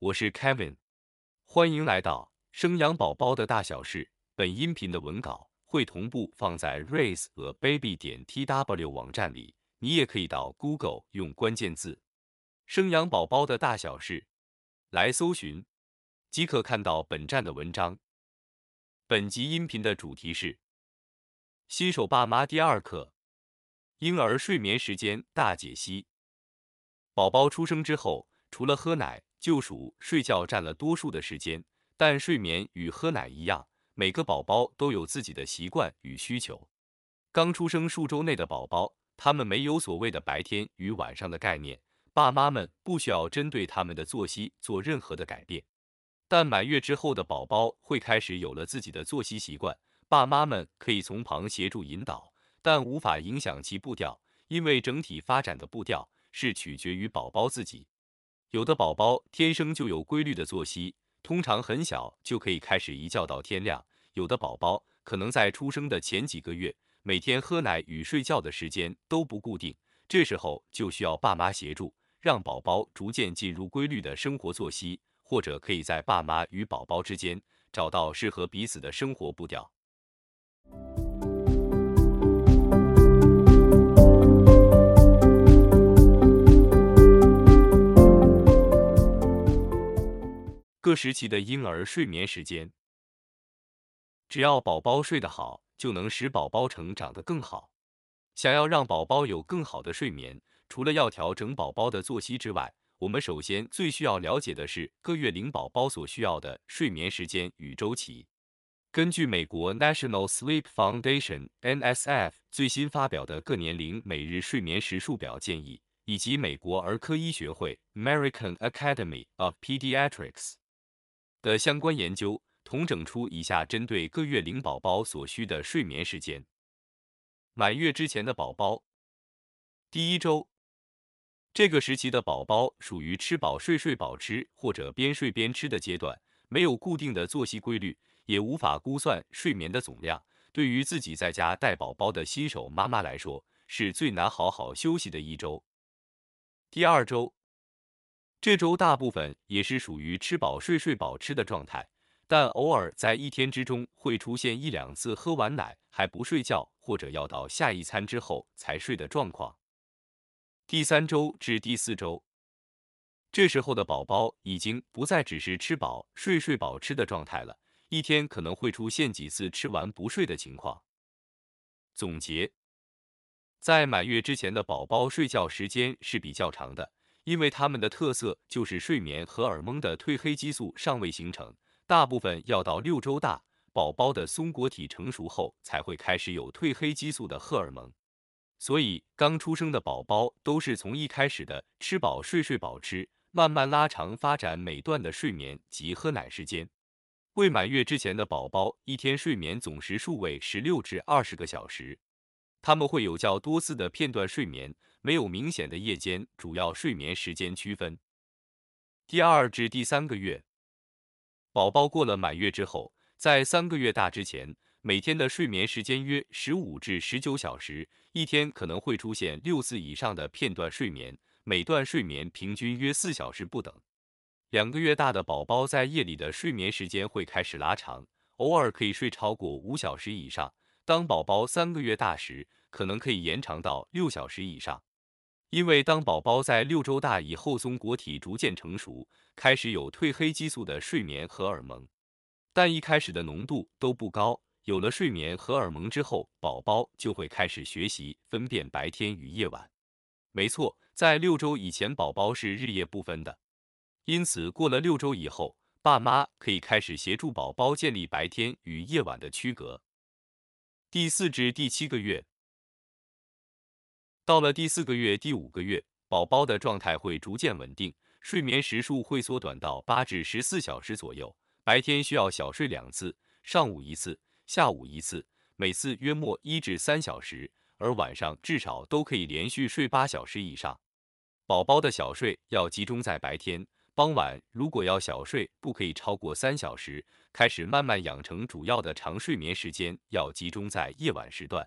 我是 Kevin，欢迎来到生养宝宝的大小事。本音频的文稿会同步放在 raiseababy 点 tw 网站里，你也可以到 Google 用关键字“生养宝宝的大小事”来搜寻，即可看到本站的文章。本集音频的主题是新手爸妈第二课：婴儿睡眠时间大解析。宝宝出生之后，除了喝奶，就属睡觉占了多数的时间。但睡眠与喝奶一样，每个宝宝都有自己的习惯与需求。刚出生数周内的宝宝，他们没有所谓的白天与晚上的概念，爸妈们不需要针对他们的作息做任何的改变。但满月之后的宝宝会开始有了自己的作息习惯，爸妈们可以从旁协助引导，但无法影响其步调，因为整体发展的步调。是取决于宝宝自己。有的宝宝天生就有规律的作息，通常很小就可以开始一觉到天亮；有的宝宝可能在出生的前几个月，每天喝奶与睡觉的时间都不固定，这时候就需要爸妈协助，让宝宝逐渐进入规律的生活作息，或者可以在爸妈与宝宝之间找到适合彼此的生活步调。各时期的婴儿睡眠时间，只要宝宝睡得好，就能使宝宝成长得更好。想要让宝宝有更好的睡眠，除了要调整宝宝的作息之外，我们首先最需要了解的是各月龄宝宝所需要的睡眠时间与周期。根据美国 National Sleep Foundation（NSF） 最新发表的各年龄每日睡眠时数表建议，以及美国儿科医学会 （American Academy of Pediatrics）。的相关研究统整出以下针对各月龄宝宝所需的睡眠时间：满月之前的宝宝，第一周，这个时期的宝宝属于吃饱睡睡饱吃或者边睡边吃的阶段，没有固定的作息规律，也无法估算睡眠的总量。对于自己在家带宝宝的新手妈妈来说，是最难好好休息的一周。第二周。这周大部分也是属于吃饱睡睡饱吃的状态，但偶尔在一天之中会出现一两次喝完奶还不睡觉，或者要到下一餐之后才睡的状况。第三周至第四周，这时候的宝宝已经不再只是吃饱睡睡饱吃的状态了，一天可能会出现几次吃完不睡的情况。总结，在满月之前的宝宝睡觉时间是比较长的。因为他们的特色就是睡眠荷尔蒙的褪黑激素尚未形成，大部分要到六周大，宝宝的松果体成熟后才会开始有褪黑激素的荷尔蒙。所以刚出生的宝宝都是从一开始的吃饱睡睡饱吃，慢慢拉长发展每段的睡眠及喝奶时间。未满月之前的宝宝一天睡眠总时数为十六至二十个小时，他们会有较多次的片段睡眠。没有明显的夜间主要睡眠时间区分。第二至第三个月，宝宝过了满月之后，在三个月大之前，每天的睡眠时间约十五至十九小时，一天可能会出现六次以上的片段睡眠，每段睡眠平均约四小时不等。两个月大的宝宝在夜里的睡眠时间会开始拉长，偶尔可以睡超过五小时以上。当宝宝三个月大时，可能可以延长到六小时以上。因为当宝宝在六周大以后，松果体逐渐成熟，开始有褪黑激素的睡眠荷尔蒙，但一开始的浓度都不高。有了睡眠荷尔蒙之后，宝宝就会开始学习分辨白天与夜晚。没错，在六周以前，宝宝是日夜不分的。因此，过了六周以后，爸妈可以开始协助宝宝建立白天与夜晚的区隔。第四至第七个月。到了第四个月、第五个月，宝宝的状态会逐渐稳定，睡眠时数会缩短到八至十四小时左右。白天需要小睡两次，上午一次，下午一次，每次约莫一至三小时；而晚上至少都可以连续睡八小时以上。宝宝的小睡要集中在白天，傍晚如果要小睡，不可以超过三小时。开始慢慢养成主要的长睡眠时间，要集中在夜晚时段。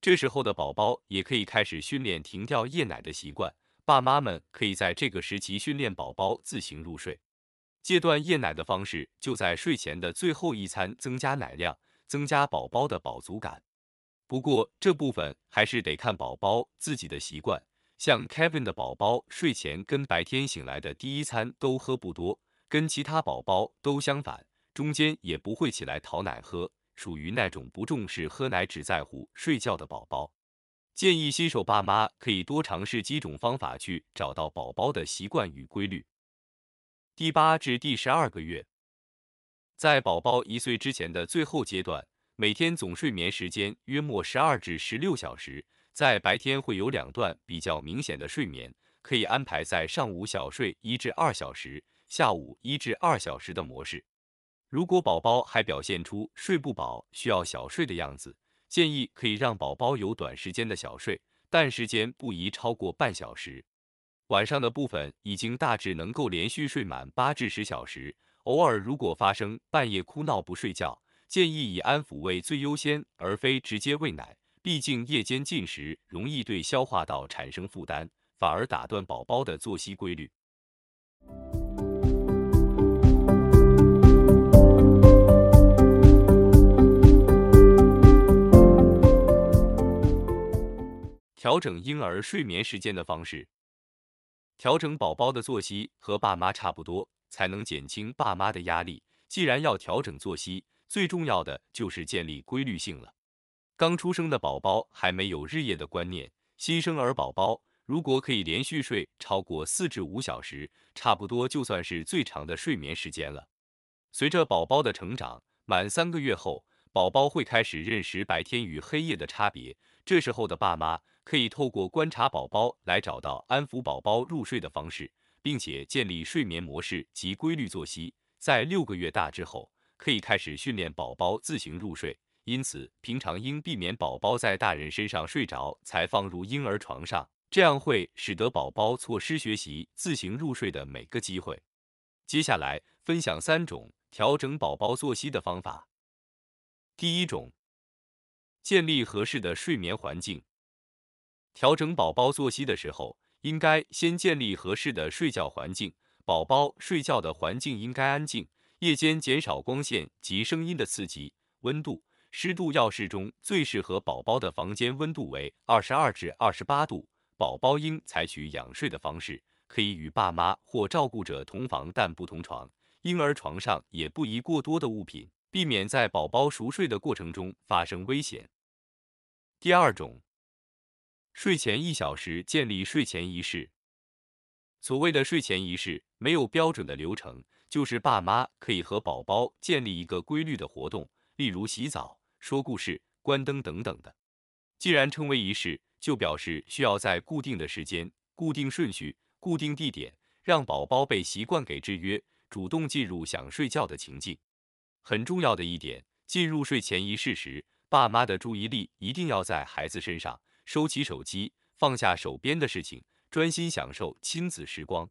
这时候的宝宝也可以开始训练停掉夜奶的习惯，爸妈们可以在这个时期训练宝宝自行入睡。戒断夜奶的方式就在睡前的最后一餐增加奶量，增加宝宝的饱足感。不过这部分还是得看宝宝自己的习惯。像 Kevin 的宝宝睡前跟白天醒来的第一餐都喝不多，跟其他宝宝都相反，中间也不会起来讨奶喝，属于那种不重视喝奶只在乎睡觉的宝宝。建议新手爸妈可以多尝试几种方法去找到宝宝的习惯与规律。第八至第十二个月，在宝宝一岁之前的最后阶段，每天总睡眠时间约莫十二至十六小时。在白天会有两段比较明显的睡眠，可以安排在上午小睡一至二小时，下午一至二小时的模式。如果宝宝还表现出睡不饱、需要小睡的样子，建议可以让宝宝有短时间的小睡，但时间不宜超过半小时。晚上的部分已经大致能够连续睡满八至十小时，偶尔如果发生半夜哭闹不睡觉，建议以安抚为最优先，而非直接喂奶。毕竟夜间进食容易对消化道产生负担，反而打断宝宝的作息规律。调整婴儿睡眠时间的方式，调整宝宝的作息和爸妈差不多，才能减轻爸妈的压力。既然要调整作息，最重要的就是建立规律性了。刚出生的宝宝还没有日夜的观念，新生儿宝宝如果可以连续睡超过四至五小时，差不多就算是最长的睡眠时间了。随着宝宝的成长，满三个月后，宝宝会开始认识白天与黑夜的差别。这时候的爸妈可以透过观察宝宝来找到安抚宝宝入睡的方式，并且建立睡眠模式及规律作息。在六个月大之后，可以开始训练宝宝自行入睡。因此，平常应避免宝宝在大人身上睡着才放入婴儿床上，这样会使得宝宝错失学习自行入睡的每个机会。接下来分享三种调整宝宝作息的方法。第一种，建立合适的睡眠环境。调整宝宝作息的时候，应该先建立合适的睡觉环境。宝宝睡觉的环境应该安静，夜间减少光线及声音的刺激，温度。湿度要适中，最适合宝宝的房间温度为二十二至二十八度。宝宝应采取仰睡的方式，可以与爸妈或照顾者同房但不同床。婴儿床上也不宜过多的物品，避免在宝宝熟睡的过程中发生危险。第二种，睡前一小时建立睡前仪式。所谓的睡前仪式没有标准的流程，就是爸妈可以和宝宝建立一个规律的活动，例如洗澡。说故事、关灯等等的，既然称为仪式，就表示需要在固定的时间、固定顺序、固定地点，让宝宝被习惯给制约，主动进入想睡觉的情境。很重要的一点，进入睡前仪式时，爸妈的注意力一定要在孩子身上，收起手机，放下手边的事情，专心享受亲子时光，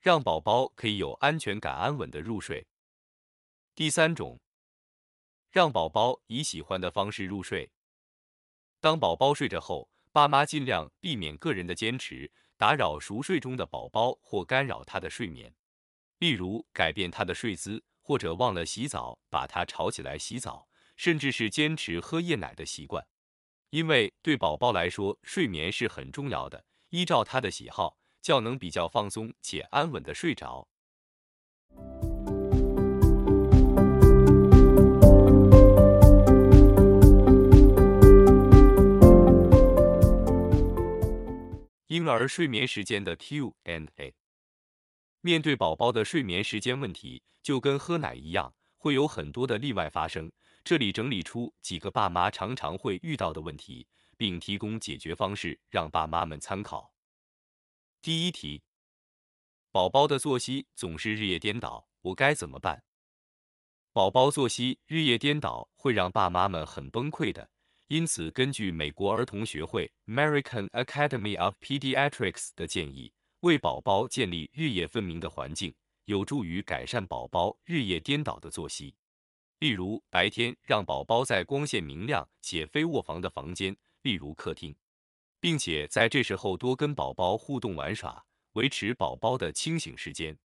让宝宝可以有安全感、安稳的入睡。第三种。让宝宝以喜欢的方式入睡。当宝宝睡着后，爸妈尽量避免个人的坚持，打扰熟睡中的宝宝或干扰他的睡眠。例如，改变他的睡姿，或者忘了洗澡，把他吵起来洗澡，甚至是坚持喝夜奶的习惯。因为对宝宝来说，睡眠是很重要的。依照他的喜好，较能比较放松且安稳的睡着。婴儿睡眠时间的 Q and A 面对宝宝的睡眠时间问题，就跟喝奶一样，会有很多的例外发生。这里整理出几个爸妈常常会遇到的问题，并提供解决方式让爸妈们参考。第一题，宝宝的作息总是日夜颠倒，我该怎么办？宝宝作息日夜颠倒会让爸妈们很崩溃的。因此，根据美国儿童学会 （American Academy of Pediatrics） 的建议，为宝宝建立日夜分明的环境，有助于改善宝宝日夜颠倒的作息。例如，白天让宝宝在光线明亮且非卧房的房间，例如客厅，并且在这时候多跟宝宝互动玩耍，维持宝宝的清醒时间。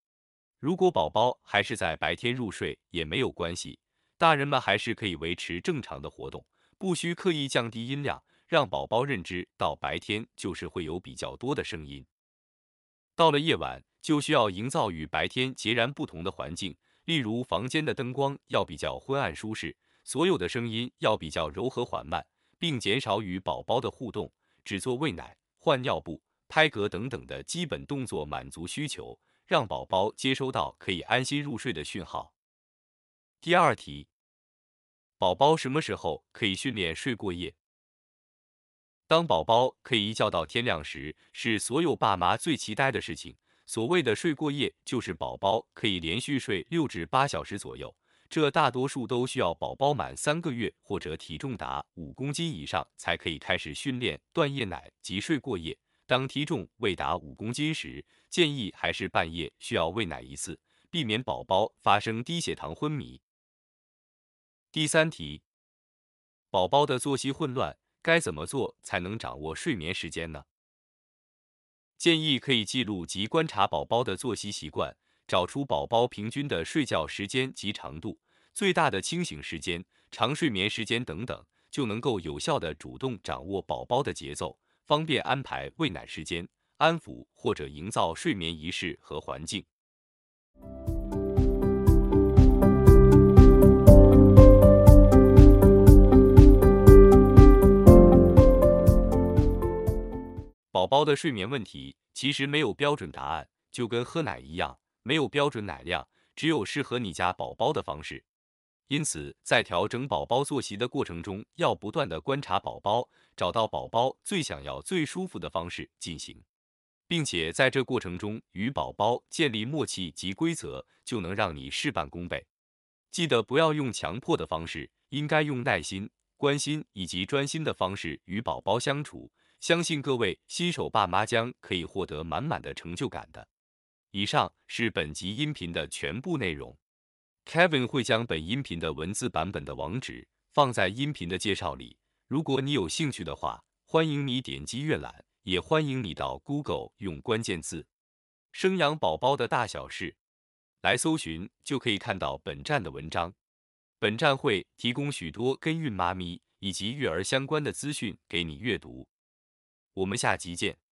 如果宝宝还是在白天入睡也没有关系，大人们还是可以维持正常的活动，不需刻意降低音量，让宝宝认知到白天就是会有比较多的声音。到了夜晚，就需要营造与白天截然不同的环境，例如房间的灯光要比较昏暗舒适，所有的声音要比较柔和缓慢，并减少与宝宝的互动，只做喂奶、换尿布、拍嗝等等的基本动作，满足需求。让宝宝接收到可以安心入睡的讯号。第二题，宝宝什么时候可以训练睡过夜？当宝宝可以一觉到天亮时，是所有爸妈最期待的事情。所谓的睡过夜，就是宝宝可以连续睡六至八小时左右。这大多数都需要宝宝满三个月或者体重达五公斤以上，才可以开始训练断夜奶及睡过夜。当体重未达五公斤时，建议还是半夜需要喂奶一次，避免宝宝发生低血糖昏迷。第三题，宝宝的作息混乱，该怎么做才能掌握睡眠时间呢？建议可以记录及观察宝宝的作息习惯，找出宝宝平均的睡觉时间及长度、最大的清醒时间、长睡眠时间等等，就能够有效的主动掌握宝宝的节奏。方便安排喂奶时间、安抚或者营造睡眠仪式和环境。宝宝的睡眠问题其实没有标准答案，就跟喝奶一样，没有标准奶量，只有适合你家宝宝的方式。因此，在调整宝宝作息的过程中，要不断的观察宝宝，找到宝宝最想要、最舒服的方式进行，并且在这过程中与宝宝建立默契及规则，就能让你事半功倍。记得不要用强迫的方式，应该用耐心、关心以及专心的方式与宝宝相处。相信各位新手爸妈将可以获得满满的成就感的。以上是本集音频的全部内容。Kevin 会将本音频的文字版本的网址放在音频的介绍里。如果你有兴趣的话，欢迎你点击阅览，也欢迎你到 Google 用关键字“生养宝宝的大小事”来搜寻，就可以看到本站的文章。本站会提供许多跟孕妈咪以及育儿相关的资讯给你阅读。我们下集见。